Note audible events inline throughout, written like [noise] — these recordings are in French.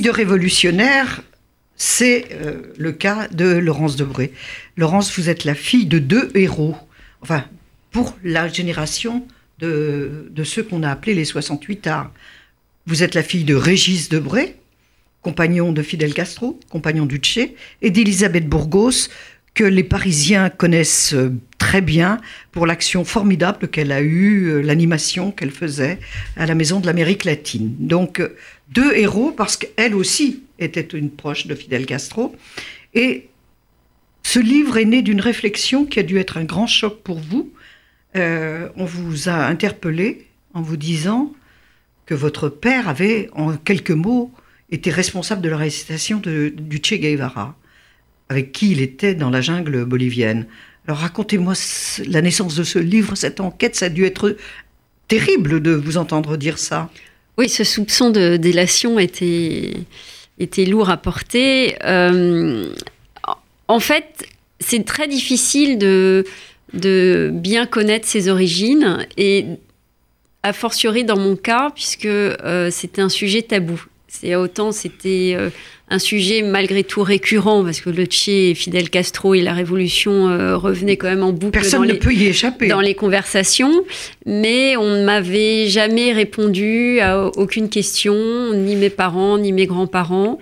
De révolutionnaire, c'est euh, le cas de Laurence Debré. Laurence, vous êtes la fille de deux héros. Enfin, pour la génération de, de ceux qu'on a appelés les 68 arts. Vous êtes la fille de Régis Debré, compagnon de Fidel Castro, compagnon du Tché, et d'Elisabeth Burgos, que les Parisiens connaissent euh, très bien pour l'action formidable qu'elle a eue, euh, l'animation qu'elle faisait à la Maison de l'Amérique latine. Donc, euh, deux héros, parce qu'elle aussi était une proche de Fidel Castro. Et ce livre est né d'une réflexion qui a dû être un grand choc pour vous. on vous a interpellé en vous disant que votre père avait, en quelques mots, été responsable de la récitation du Che Guevara avec qui il était dans la jungle bolivienne. Alors racontez-moi la naissance de ce livre, cette enquête, ça a dû être terrible de vous entendre dire ça. Oui, ce soupçon de délation était, était lourd à porter. Euh, en fait, c'est très difficile de, de bien connaître ses origines et a fortiori dans mon cas, puisque euh, c'était un sujet tabou. C'est autant c'était euh, un sujet malgré tout récurrent parce que le Tché, Fidel Castro et la révolution euh, revenaient quand même en boucle Personne dans, ne les, peut y échapper. dans les conversations, mais on ne m'avait jamais répondu à aucune question, ni mes parents, ni mes grands-parents.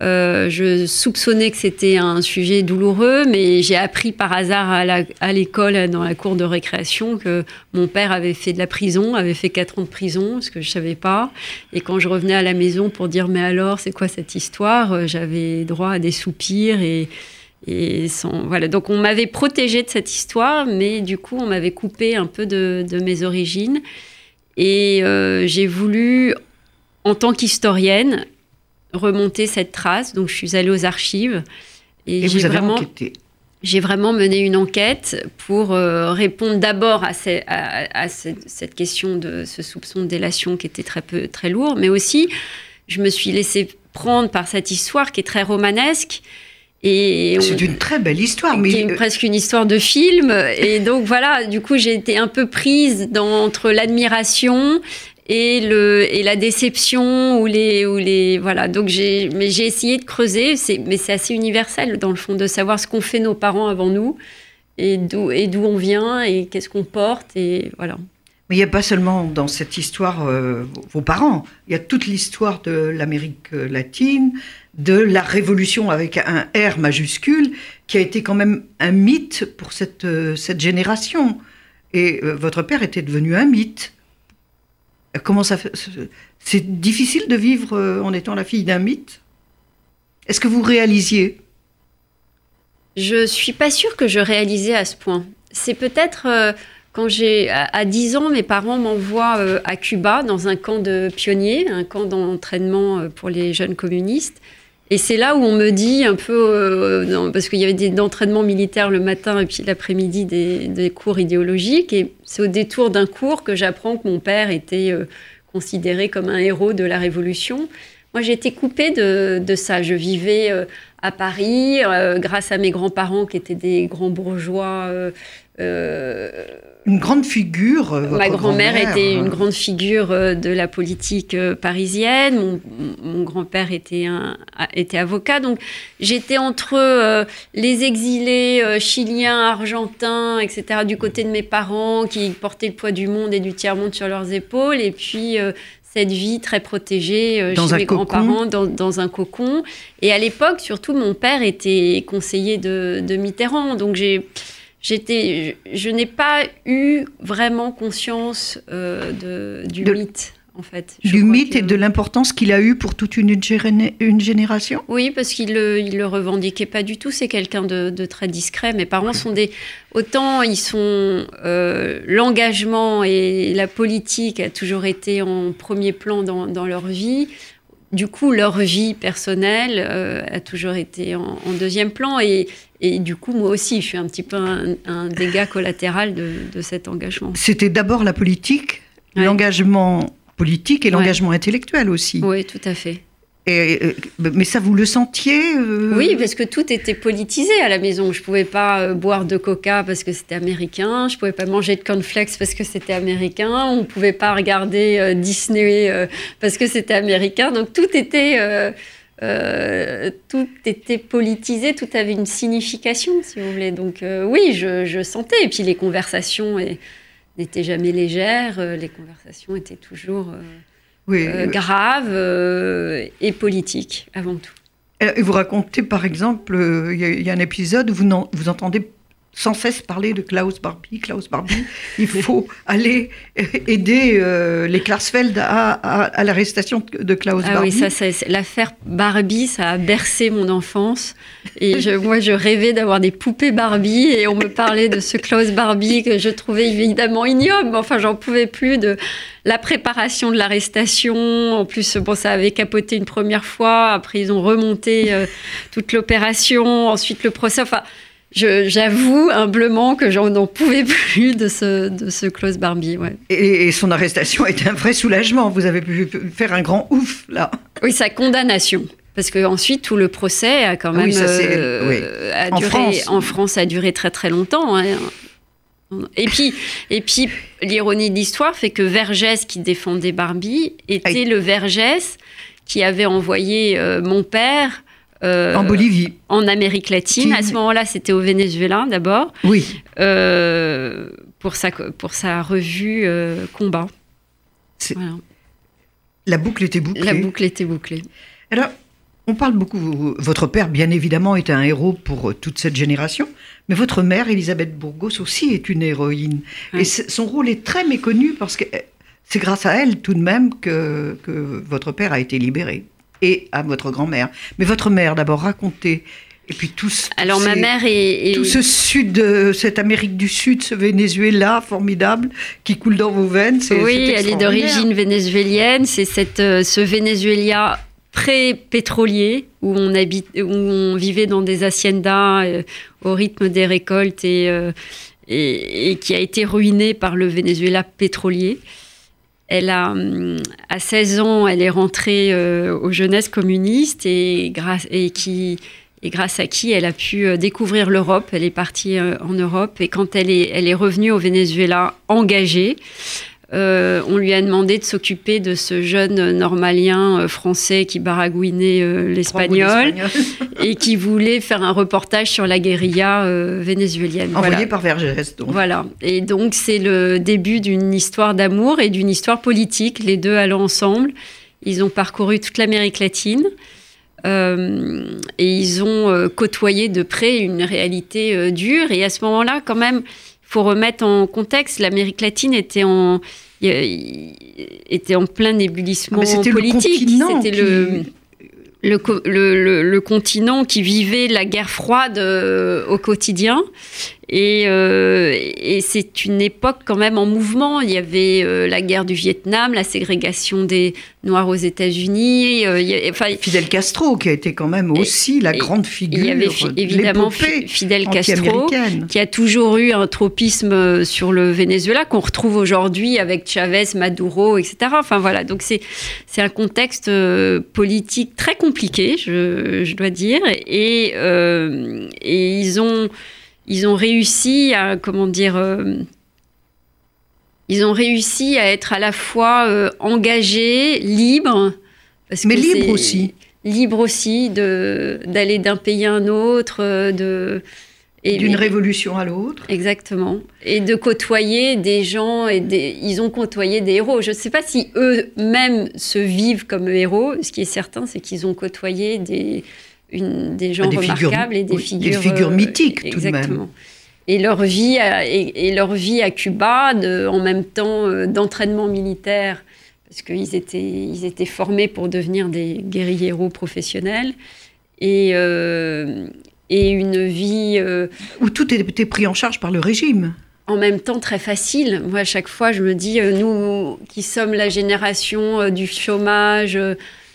Euh, je soupçonnais que c'était un sujet douloureux, mais j'ai appris par hasard à l'école, dans la cour de récréation, que mon père avait fait de la prison, avait fait 4 ans de prison, ce que je savais pas. Et quand je revenais à la maison pour dire mais alors c'est quoi cette histoire, euh, j'avais droit à des soupirs et, et voilà. Donc on m'avait protégé de cette histoire, mais du coup on m'avait coupé un peu de, de mes origines. Et euh, j'ai voulu, en tant qu'historienne, remonter cette trace. Donc, je suis allée aux archives et, j'ai vraiment, enquêté. j'ai vraiment mené une enquête pour euh, répondre d'abord à, à, cette question de ce soupçon de délation qui était très peu, très lourd, mais aussi je me suis laissée prendre par cette histoire qui est très romanesque. Et c'est une très belle histoire, mais est presque une histoire de film. Et donc voilà, du coup, j'ai été un peu prise dans, entre l'admiration et le et la déception ou les ou les voilà donc j'ai mais j'ai essayé de creuser c'est mais c'est assez universel dans le fond de savoir ce qu'ont fait nos parents avant nous et d'où et d'où on vient et qu'est-ce qu'on porte et voilà mais il n'y a pas seulement dans cette histoire euh, vos parents, il y a toute l'histoire de l'Amérique latine, de la révolution avec un R majuscule, qui a été quand même un mythe pour cette, euh, cette génération. Et euh, votre père était devenu un mythe. Comment ça C'est difficile de vivre euh, en étant la fille d'un mythe? Est-ce que vous réalisiez? Je suis pas sûre que je réalisais à ce point. C'est peut-être euh, quand j'ai à, 10 ans, mes parents m'envoient euh, à Cuba dans un camp de pionniers, un camp d'entraînement pour les jeunes communistes. Et c'est là où on me dit un peu, euh, parce qu'il y avait des entraînements militaires le matin et puis l'après-midi des, cours idéologiques. Et c'est au détour d'un cours que j'apprends que mon père était euh, considéré comme un héros de la Révolution. Moi, j'étais coupée de, de, ça. Je vivais euh, à Paris grâce à mes grands-parents qui étaient des grands bourgeois une grande figure. Euh, Ma grand-mère était une grande figure euh, de la politique euh, parisienne. Mon, grand-père était, un, était avocat. Donc j'étais entre les exilés chiliens, argentins, etc., du côté de mes parents qui portaient le poids du monde et du tiers-monde sur leurs épaules. Et puis cette vie très protégée chez mes grands-parents dans, dans, un cocon. Et à l'époque, surtout, mon père était conseiller de, de Mitterrand. Donc j'ai j'étais, je, n'ai pas eu vraiment conscience euh, de, du mythe. En fait. du mythe et de l'importance qu'il a eu pour toute une, une génération? Oui, parce qu'il le, il le revendiquait pas du tout. C'est quelqu'un de, de, très discret. Mes parents sont des. Autant ils sont. Euh, l'engagement et la politique a toujours été en premier plan dans, dans leur vie du coup, leur vie personnelle euh, a toujours été en, deuxième plan. Et, et, du coup, moi aussi, je suis un petit peu un, dégât collatéral de, cet engagement. C'était d'abord la politique, l'engagement politique et l'engagement intellectuel aussi. Oui, tout à fait. Et, mais ça, vous le sentiez Oui, parce que tout était politisé à la maison. Je ne pouvais pas boire de coca parce que c'était américain. Je ne pouvais pas manger de cornflakes parce que c'était américain. On ne pouvait pas regarder Disney parce que c'était américain. Donc tout était euh, tout était politisé, tout avait une signification, si vous voulez. Donc euh, oui, je, sentais. Et puis les conversations n'étaient jamais légères, euh, les conversations étaient toujours graves et politiques avant tout. Et vous racontez par exemple, il y, a un épisode où vous, vous entendez sans cesse parler de Klaus Barbie, Klaus Barbie. Il faut [laughs] aller aider euh, les Klarsfeld à, l'arrestation de Klaus ah Barbie. oui, ça, l'affaire Barbie, ça a bercé mon enfance. Et je, moi, je rêvais d'avoir des poupées Barbie et on me parlait de ce Klaus Barbie que je trouvais évidemment ignoble. Enfin, j'en pouvais plus de la préparation de l'arrestation. En plus, bon, ça avait capoté une première fois. Après, ils ont remonté euh, toute l'opération. Ensuite, le procès. Enfin, J'avoue humblement que j'en n'en pouvais plus de ce, de ce Klaus Barbie. Ouais. Et, son arrestation a été un vrai soulagement. Vous avez pu faire un grand ouf, là. Oui, sa condamnation. Parce qu'ensuite, tout le procès a quand même. Euh, a en, duré, France. en France, a duré très très longtemps. Hein. Et puis, et puis l'ironie de l'histoire fait que Vergès, qui défendait Barbie, était le Vergès qui avait envoyé euh, mon père euh, en Bolivie. En Amérique latine. À ce moment-là, c'était au Venezuela d'abord. Oui. Euh, pour, sa, pour sa revue euh, Combat. La boucle était bouclée. La boucle était bouclée. Alors, on parle beaucoup. Votre père, bien évidemment, est un héros pour toute cette génération, mais votre mère, Elisabeth Bourgos, aussi est une héroïne. Et son rôle est très méconnu parce que c'est grâce à elle, tout de même, que, que votre père a été libéré et à votre grand-mère. Mais votre mère, d'abord, racontez. Et puis tout ce, Alors ma mère est, tout ce sud, cette Amérique du Sud, ce Venezuela formidable qui coule dans vos veines. Oui, elle est d'origine vénézuélienne. C'est cette euh, ce Venezuela pré-pétrolier où on habite, où on vivait dans des haciendas euh, au rythme des récoltes et, euh, et, et, qui a été ruiné par le Venezuela pétrolier. Elle a, hum, à 16 ans, elle est rentrée euh, aux jeunesses communistes et grâce, et, qui, et grâce à qui elle a pu euh, découvrir l'Europe. Elle est partie euh, en Europe et quand elle est, elle est revenue au Venezuela engagée, euh, on lui a demandé de s'occuper de ce jeune normalien euh, français qui baragouinait euh, l'espagnol [laughs] et qui voulait faire un reportage sur la guérilla vénézuélienne. Envoyé par Vergès. Donc. Voilà. Et donc c'est le début d'une histoire d'amour et d'une histoire politique, les deux allant ensemble. Ils ont parcouru toute l'Amérique latine. et ils ont côtoyé de près une réalité dure. Et à ce moment-là, quand même, faut remettre en contexte, l'Amérique latine était en, était en plein ah, politique. C'était le, le, le, le, continent qui vivait la guerre froide euh, au quotidien. Et, euh, et c'est une époque quand même en mouvement. Il y avait euh, la guerre du Vietnam, la ségrégation des Noirs aux États-Unis. enfin, Fidel Castro, qui a été quand même aussi la grande figure. Il y avait évidemment Fidel Castro, qui a toujours eu un tropisme sur le Venezuela, qu'on retrouve aujourd'hui avec Chavez, Maduro, etc. Enfin voilà, donc c'est un contexte politique très compliqué, je, je dois dire. Et, et ils ont ils ont réussi à, comment dire, euh, ils ont réussi à être à la fois euh, engagés, libres. Parce Mais libres aussi. Libres aussi d'aller d'un pays à un autre, euh, de d'une révolution à l'autre. Exactement. Et de côtoyer des gens, et des, ils ont côtoyé des héros. Je ne sais pas si eux-mêmes se vivent comme héros. Ce qui est certain, c'est qu'ils ont côtoyé des, une, des gens remarquables et des figures, des figures mythiques tout de même. Et leur vie à, et, leur vie à Cuba, de, en même temps euh, d'entraînement militaire, parce qu'ils étaient, ils étaient formés pour devenir des guérilleros professionnels, et, euh, et une vie... Euh, Où tout était pris en charge par le régime en même temps très facile. Moi, à chaque fois, je me dis, nous qui sommes la génération du chômage,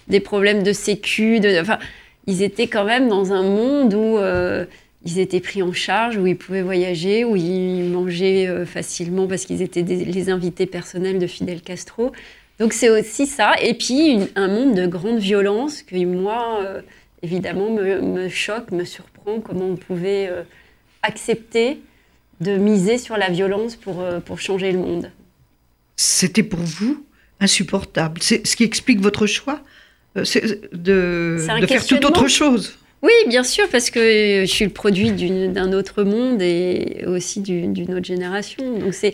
des problèmes de sécu, de, enfin, ils étaient quand même dans un monde où euh, ils étaient pris en charge, où ils pouvaient voyager, où ils mangeaient euh, facilement parce qu'ils étaient les invités personnels de Fidel Castro. Donc c'est aussi ça. Et puis un monde de grande violence que moi, euh, évidemment, me, choque, me surprend comment on pouvait accepter de miser sur la violence pour, pour changer le monde. C'était pour vous insupportable. C'est ce qui explique votre choix? De, de faire toute autre chose. Oui, bien sûr, parce que je suis le produit d'un autre monde et aussi d'une autre génération. Donc c'est,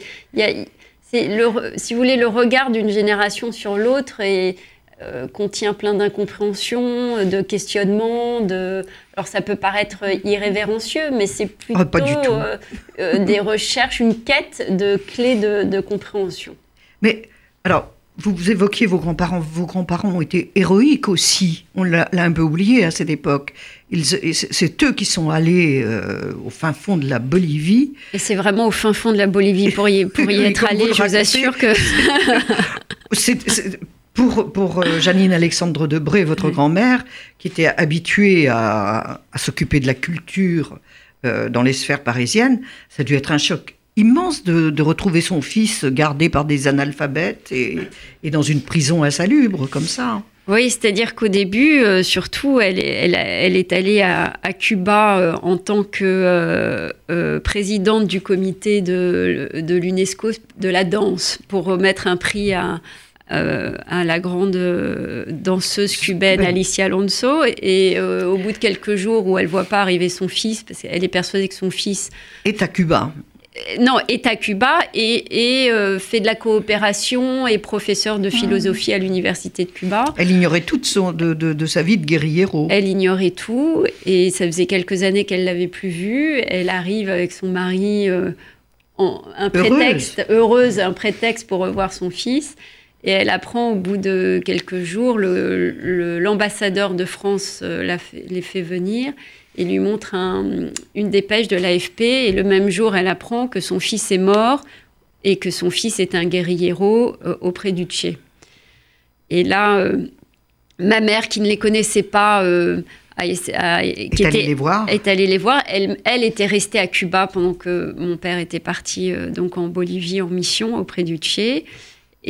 si vous voulez, le regard d'une génération sur l'autre et euh, contient plein d'incompréhension, de questionnements, de... Alors ça peut paraître irrévérencieux, mais c'est ah, plutôt euh, euh, des recherches, une quête de clés de, de compréhension. Mais alors, vous évoquiez vos grands-parents. Vos grands-parents ont été héroïques aussi. On l'a un peu oublié à cette époque. C'est eux qui sont allés euh, au fin fond de la Bolivie. Et c'est vraiment au fin fond de la Bolivie pour y, pour y être allé, je vous assure que... [laughs] pour, pour euh, Janine Alexandre Debré, votre grand-mère, qui était habituée à, s'occuper de la culture euh, dans les sphères parisiennes, ça a dû être un choc immense de, retrouver son fils gardé par des analphabètes et, dans une prison insalubre comme ça. Oui, c'est-à-dire qu'au début, euh, surtout, elle, elle, est allée à, Cuba euh, en tant que euh, présidente du comité de, de l'UNESCO de la danse pour remettre un prix à, à la grande danseuse cubaine Alicia Alonso. Et au bout de quelques jours où elle voit pas arriver son fils, parce qu'elle est persuadée que son fils est à Cuba non, est à Cuba et, euh, fait de la coopération et professeur de philosophie à l'université de Cuba. Elle ignorait tout de, sa vie de guerriero. Elle ignorait tout et ça faisait quelques années qu'elle l'avait plus vu. Elle arrive avec son mari euh, en un prétexte heureuse. un prétexte pour revoir son fils. Et elle apprend au bout de quelques jours, l'ambassadeur de France euh, les fait venir il lui montre une dépêche de l'AFP et le même jour, elle apprend que son fils est mort et que son fils est un guerriero euh, auprès du Tché. Et là, euh, ma mère, qui ne les connaissait pas, euh, est, allée les voir? Est allée les voir. Elle, elle, était restée à Cuba pendant que mon père était parti donc en Bolivie en mission auprès du Tché.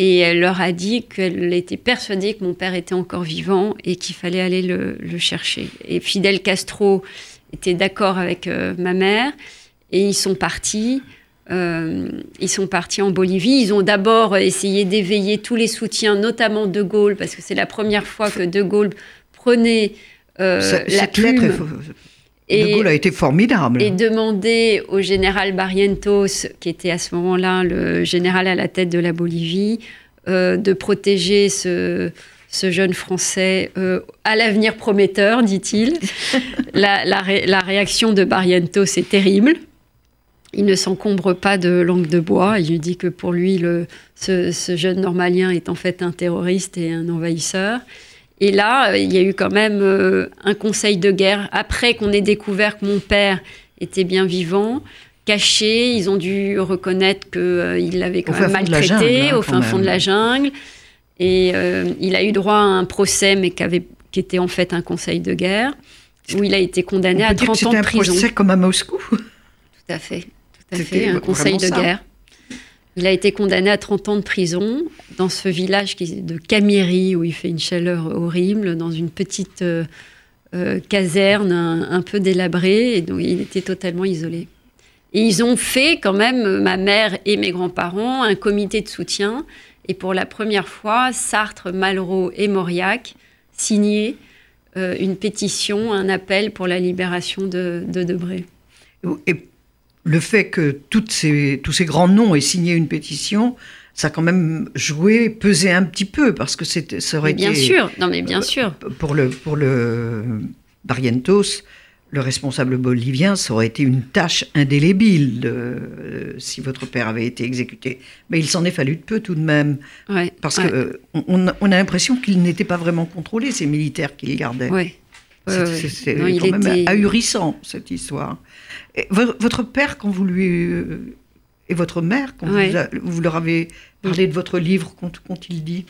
Et elle leur a dit qu'elle était persuadée que mon père était encore vivant et qu'il fallait aller le, chercher. Et Fidel Castro était d'accord avec euh, ma mère et ils sont partis. Euh, ils sont partis en Bolivie. Ils ont d'abord essayé d'éveiller tous les soutiens, notamment De Gaulle, parce que c'est la première fois que De Gaulle prenait euh, la plume. De Gaulle a été formidable. Et demander au général Barrientos, qui était à ce moment-là le général à la tête de la Bolivie, euh, de protéger ce, ce jeune Français euh, à l'avenir prometteur, dit-il. [laughs] la, la, réaction de Barrientos est terrible. Il ne s'encombre pas de langue de bois. Il lui dit que pour lui, le, ce, ce jeune normalien est en fait un terroriste et un envahisseur. Et là, euh, il y a eu quand même euh, un conseil de guerre après qu'on ait découvert que mon père était bien vivant. Caché, ils ont dû reconnaître qu'il euh, l'avait quand même maltraité hein, au fin fond de la jungle. Et il a eu droit à un procès, mais qui, avait, qui était en fait un conseil de guerre, où il a été condamné à 30 ans de prison. C'était un procès comme à Moscou Tout à fait, tout à fait, un conseil de guerre. Il a été condamné à 30 ans de prison dans ce village de Camiri où il fait une chaleur horrible, dans une petite euh, euh, caserne un, peu délabrée, et donc il était totalement isolé. Et ils ont fait quand même, ma mère et mes grands-parents, un comité de soutien. Et pour la première fois, Sartre, Malraux et Mauriac signaient euh, une pétition, un appel pour la libération de, de Debré. Le fait que toutes ces, tous ces grands noms aient signé une pétition, ça a quand même joué, pesé un petit peu, parce que ça aurait bien été... Bien sûr, non mais bien sûr. Pour le, pour le Barrientos, le responsable bolivien, ça aurait été une tâche indélébile de, si votre père avait été exécuté. Mais il s'en est fallu de peu tout de même. parce qu'on que on, a l'impression qu'il n'était pas vraiment contrôlé, ces militaires qu'il gardait. Ouais. C'est quand même ahurissant, cette histoire votre père, quand vous lui. Euh, et votre mère, quand vous, leur avez parlé de votre livre, qu'ont-ils dit?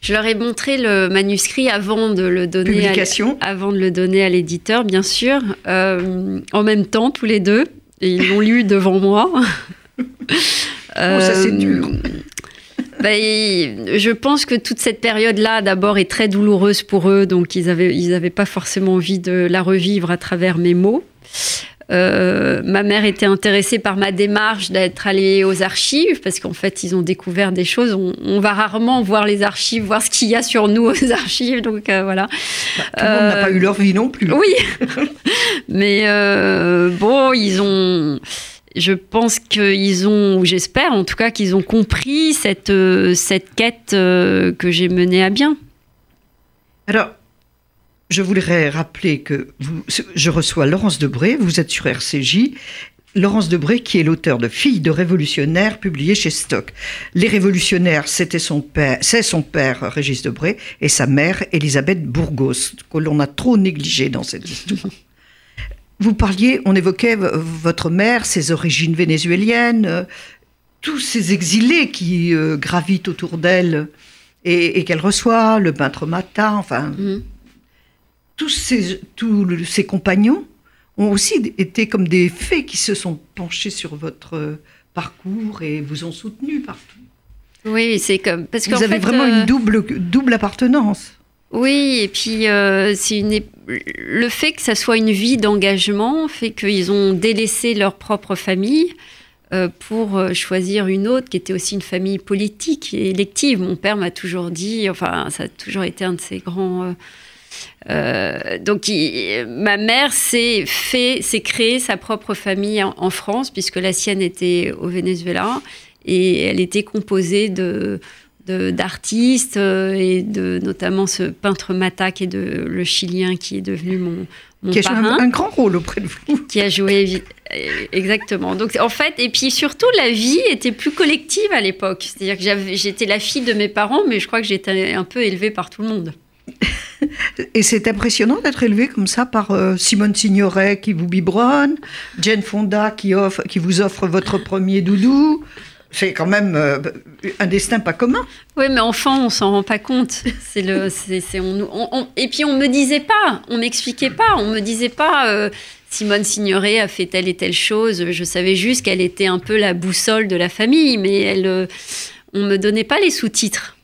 Je leur ai montré le manuscrit avant de le donner, à, avant de le donner à l'éditeur, bien sûr, euh, en même temps tous les deux. Et ils l'ont lu devant moi. [laughs] oh, ça c'est dur. Ben, je pense que toute cette période-là, d'abord, est très douloureuse pour eux, donc ils n'avaient ils avaient pas forcément envie de la revivre à travers mes mots. Euh, ma mère était intéressée par ma démarche d'être allée aux archives parce qu'en fait ils ont découvert des choses. On, va rarement voir les archives, voir ce qu'il y a sur nous aux [laughs] archives. Donc euh, voilà. Bah, tout le monde n'a pas eu leur vie non plus. Oui, [laughs] mais bon, ils ont je pense qu'ils ont, ou j'espère en tout cas, qu'ils ont compris cette, euh, cette quête euh, que j'ai menée à bien. Alors, je voudrais rappeler que je reçois Laurence Debré, vous êtes sur RCJ. Laurence Debré, qui est l'auteur de Filles de révolutionnaires, publié chez Stock. Les révolutionnaires, c'était son père, c'est son père Régis Debré et sa mère Elisabeth Bourgos, que l'on a trop négligé dans cette histoire. Vous parliez, on évoquait votre mère, ses origines vénézuéliennes, euh, tous ces exilés qui euh, gravitent autour d'elle et, qu'elle reçoit, le peintre Mata, enfin, mm. tous, ces, tous ses compagnons ont aussi été comme des fées qui se sont penchés sur votre euh, parcours et vous ont soutenu partout. Oui, c'est comme parce que vous avez vraiment une double double appartenance. Oui, et puis euh, le fait que ça soit une vie d'engagement fait qu'ils ont délaissé leur propre famille euh, pour euh, choisir une autre qui était aussi une famille politique et élective. Mon père m'a toujours dit, enfin, ça a toujours été un de ses grands. donc, ma mère s'est fait, s'est créé sa propre famille en, France puisque la sienne était au Venezuela et elle était composée de d'artistes euh, et de notamment ce peintre Mata qui est de, le Chilien qui est devenu mon, mon qui a joué un, grand rôle auprès de vous. Qui a joué exactement. Donc en fait et puis surtout la vie était plus collective à l'époque. C'est-à-dire que j'étais la fille de mes parents, mais je crois que j'étais un peu élevée par tout le monde. [laughs] Et c'est impressionnant d'être élevée comme ça par euh, Simone Signoret qui vous biberonne, Jane Fonda qui, offre, qui vous offre votre premier doudou, c'est quand même euh, un destin pas commun. Oui, mais enfant, on s'en rend pas compte. C'est le, on, et puis on me disait pas, on m'expliquait pas, on me disait pas. Euh, Simone Signoret a fait telle et telle chose. Je savais juste qu'elle était un peu la boussole de la famille, mais elle, euh, on me donnait pas les sous-titres.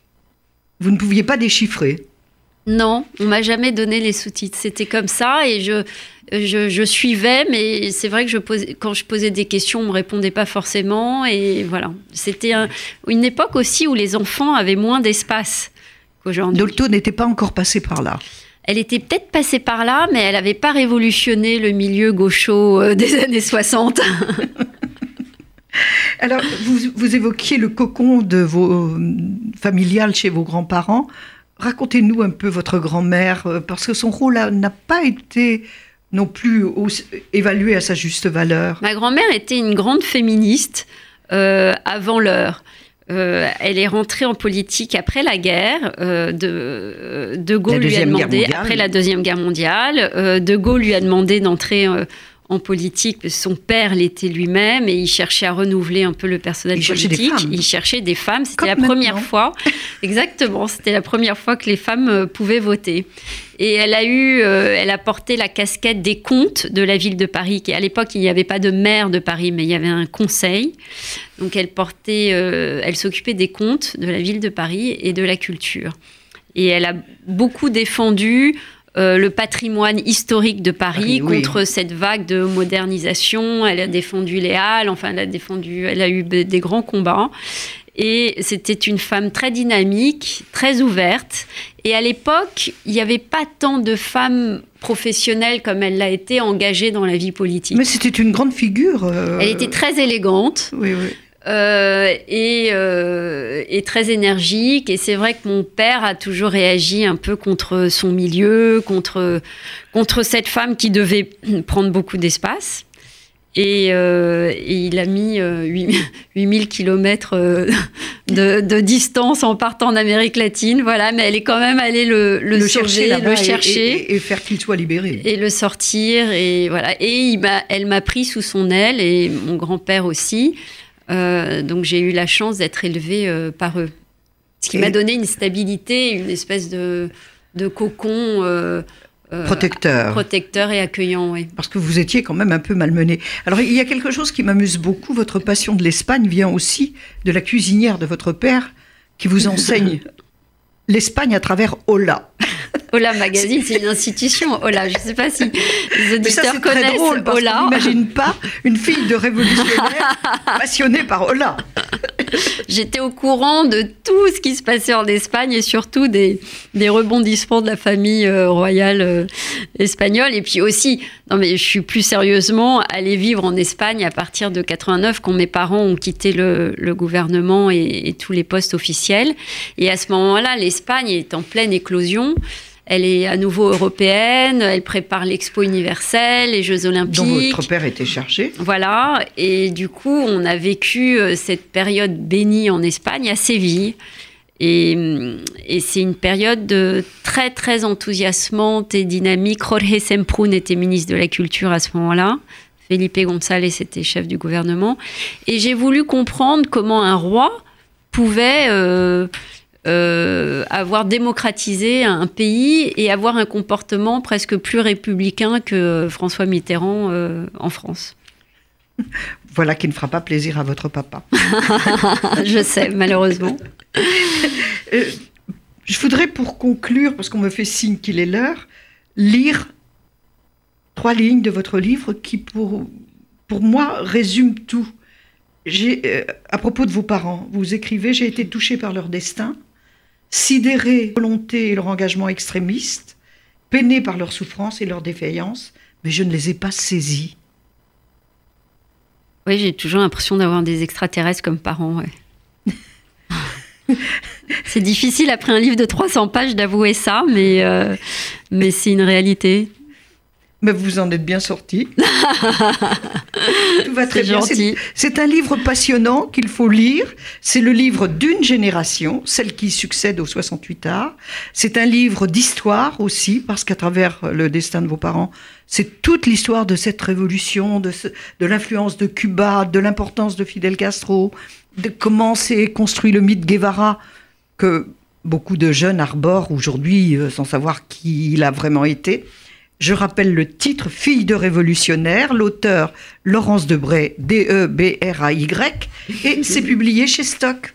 Vous ne pouviez pas déchiffrer. Non, on m'a jamais donné les sous-titres. C'était comme ça et je, je, suivais, mais c'est vrai que je posais, quand je posais des questions, on me répondait pas forcément et voilà. C'était une époque aussi où les enfants avaient moins d'espace qu'aujourd'hui. Dolto n'était pas encore passé par là. Elle était peut-être passée par là, mais elle n'avait pas révolutionné le milieu gaucho euh, [laughs] des années 60. [laughs] Alors, vous, vous, évoquiez le cocon de vos euh, familial chez vos grands-parents. Racontez-nous un peu votre grand-mère, euh, parce que son rôle n'a pas été non plus évalué à sa juste valeur. Ma grand-mère était une grande féministe euh, avant l'heure. Euh, elle est rentrée en politique après la guerre. de, de Gaulle lui a demandé, après la Deuxième Guerre mondiale, De Gaulle lui a demandé d'entrer en politique. Son père l'était lui-même et il cherchait à renouveler un peu le personnel politique. Il cherchait des femmes. C'était la première fois. [laughs] Exactement. C'était la première fois que les femmes euh, pouvaient voter. Et elle a eu, euh, elle a porté la casquette des comptes de la ville de Paris. Qui, à l'époque, il n'y avait pas de maire de Paris, mais il y avait un conseil. Donc, elle portait, euh, elle s'occupait des comptes de la ville de Paris et de la culture. Et elle a beaucoup défendu euh, le patrimoine historique de Paris contre cette vague de modernisation. Elle a défendu les Halles, enfin, elle a défendu, elle a eu des grands combats. Et c'était une femme très dynamique, très ouverte. Et à l'époque, il n'y avait pas tant de femmes professionnelles comme elle l'a été engagées dans la vie politique. Mais c'était une grande figure. Euh, elle était très élégante. Oui, oui. Euh, et, euh, et, très énergique. Et c'est vrai que mon père a toujours réagi un peu contre son milieu, contre, contre cette femme qui devait [clears throat] prendre beaucoup d'espace. Et, euh, il a mis 8000 [laughs] km [laughs] de, de, distance en partant d'Amérique latine, voilà, mais elle est quand même allée le, le, chercher, le chercher et, faire qu'il soit libéré. Et le sortir, et voilà. Et il elle m'a pris sous son aile, et mon grand-père aussi. Euh, donc j'ai eu la chance d'être élevée euh, par eux. Ce qui m'a donné une stabilité, une espèce de, de cocon. Euh, protecteur. Protecteur et accueillant, oui. Parce que vous étiez quand même un peu malmené. Alors, il y a quelque chose qui m'amuse beaucoup. Votre passion de l'Espagne vient aussi de la cuisinière de votre père, qui vous enseigne [laughs] l'Espagne à travers Ola. [laughs] Ola Magazine, c'est une institution. Ola, je ne sais pas si les auditeurs ça, connaissent très drôle parce Ola. On n'imagine pas une fille de révolutionnaire [laughs] passionnée par Ola. J'étais au courant de tout ce qui se passait en Espagne et surtout des, des rebondissements de la famille euh, royale euh, espagnole. Et puis aussi, non mais je suis plus sérieusement allée vivre en Espagne à partir de 89 quand mes parents ont quitté le, le gouvernement et, et, tous les postes officiels. Et à ce moment-là, l'Espagne est en pleine éclosion. Elle est à nouveau européenne, elle prépare l'Expo universelle, les Jeux olympiques. Dont votre père était chargé. Voilà, et du coup, on a vécu euh, cette période bénie en Espagne à Séville. Et, et c'est une période de très, très enthousiasmante et dynamique. Jorge Semprún était ministre de la Culture à ce moment-là. Felipe González était chef du gouvernement. Et j'ai voulu comprendre comment un roi pouvait... Euh, euh, avoir démocratisé un pays et avoir un comportement presque plus républicain que François Mitterrand euh, en France. [laughs] Voilà qui ne fera pas plaisir à votre papa. [laughs] Je sais, malheureusement. [laughs] Euh, je voudrais pour conclure, parce qu'on me fait signe qu'il est l'heure, lire trois lignes de votre livre qui, pour, pour moi, résument tout. Euh, à propos de vos parents, vous écrivez J'ai été touché par leur destin sidérés leur volonté et leur engagement extrémiste, peinés par leur souffrance et leur défaillance, mais je ne les ai pas saisis. Oui, j'ai toujours l'impression d'avoir des extraterrestres comme parents. Ouais. [laughs] c'est difficile après un livre de 300 pages d'avouer ça, mais, euh, mais c'est une réalité. Mais vous en êtes bien sorti. Tout [laughs] va très bien. C'est un livre passionnant qu'il faut lire. C'est le livre d'une génération, celle qui succède aux 68 arts. C'est un livre d'histoire aussi, parce qu'à travers le destin de vos parents, c'est toute l'histoire de cette révolution, de, ce, de l'influence de Cuba, de l'importance de Fidel Castro, de comment s'est construit le mythe Guevara, que beaucoup de jeunes arborent aujourd'hui euh, sans savoir qui il a vraiment été. Je rappelle le titre Fille de révolutionnaire, l'auteur Laurence Debray, D-E-B-R-A-Y, et c'est publié chez Stock.